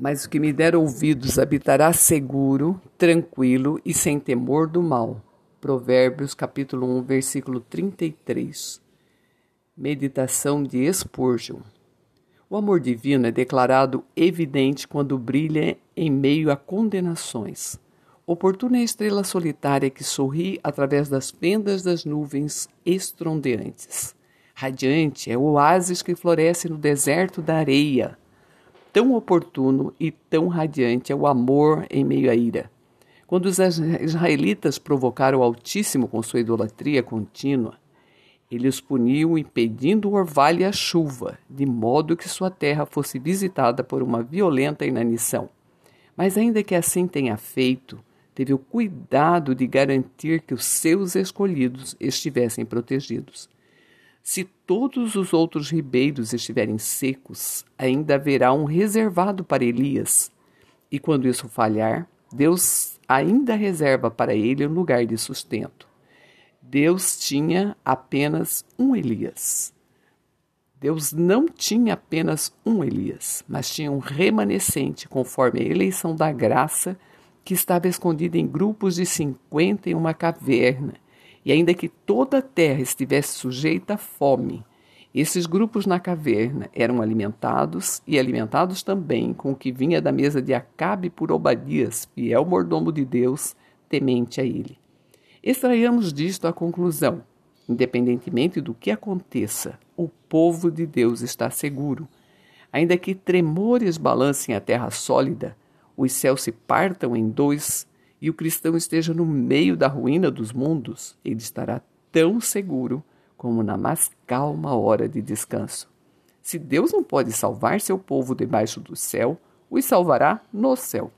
Mas o que me der ouvidos habitará seguro, tranquilo e sem temor do mal. Provérbios capítulo 1, versículo 33. Meditação de Spurgeon. O amor divino é declarado evidente quando brilha em meio a condenações. Oportuna é a estrela solitária que sorri através das fendas das nuvens estrondeantes. Radiante é o oásis que floresce no deserto da areia tão oportuno e tão radiante é o amor em meio à ira. Quando os israelitas provocaram o Altíssimo com sua idolatria contínua, ele os puniu impedindo o orvalho e a chuva, de modo que sua terra fosse visitada por uma violenta inanição. Mas ainda que assim tenha feito, teve o cuidado de garantir que os seus escolhidos estivessem protegidos. Se todos os outros ribeiros estiverem secos, ainda haverá um reservado para Elias. E quando isso falhar, Deus ainda reserva para ele um lugar de sustento. Deus tinha apenas um Elias. Deus não tinha apenas um Elias, mas tinha um remanescente conforme a eleição da graça que estava escondido em grupos de cinquenta em uma caverna e ainda que toda a terra estivesse sujeita à fome, esses grupos na caverna eram alimentados e alimentados também com o que vinha da mesa de Acabe por Obadias, fiel mordomo de Deus, temente a ele. Extraiamos disto a conclusão: independentemente do que aconteça, o povo de Deus está seguro. Ainda que tremores balancem a terra sólida, os céus se partam em dois e o cristão esteja no meio da ruína dos mundos, ele estará tão seguro como na mais calma hora de descanso. Se Deus não pode salvar seu povo debaixo do céu, os salvará no céu.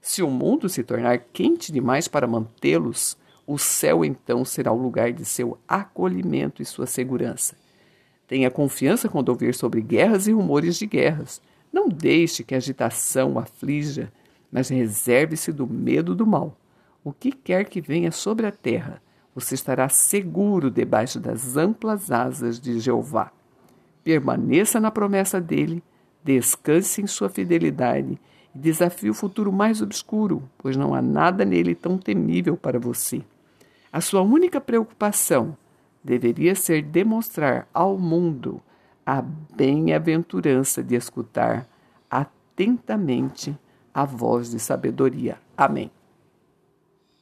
Se o mundo se tornar quente demais para mantê-los, o céu então será o lugar de seu acolhimento e sua segurança. Tenha confiança quando ouvir sobre guerras e rumores de guerras. Não deixe que a agitação aflija mas reserve-se do medo do mal. O que quer que venha sobre a terra, você estará seguro debaixo das amplas asas de Jeová. Permaneça na promessa dele, descanse em sua fidelidade e desafie o futuro mais obscuro, pois não há nada nele tão temível para você. A sua única preocupação deveria ser demonstrar ao mundo a bem-aventurança de escutar atentamente a voz de sabedoria. Amém.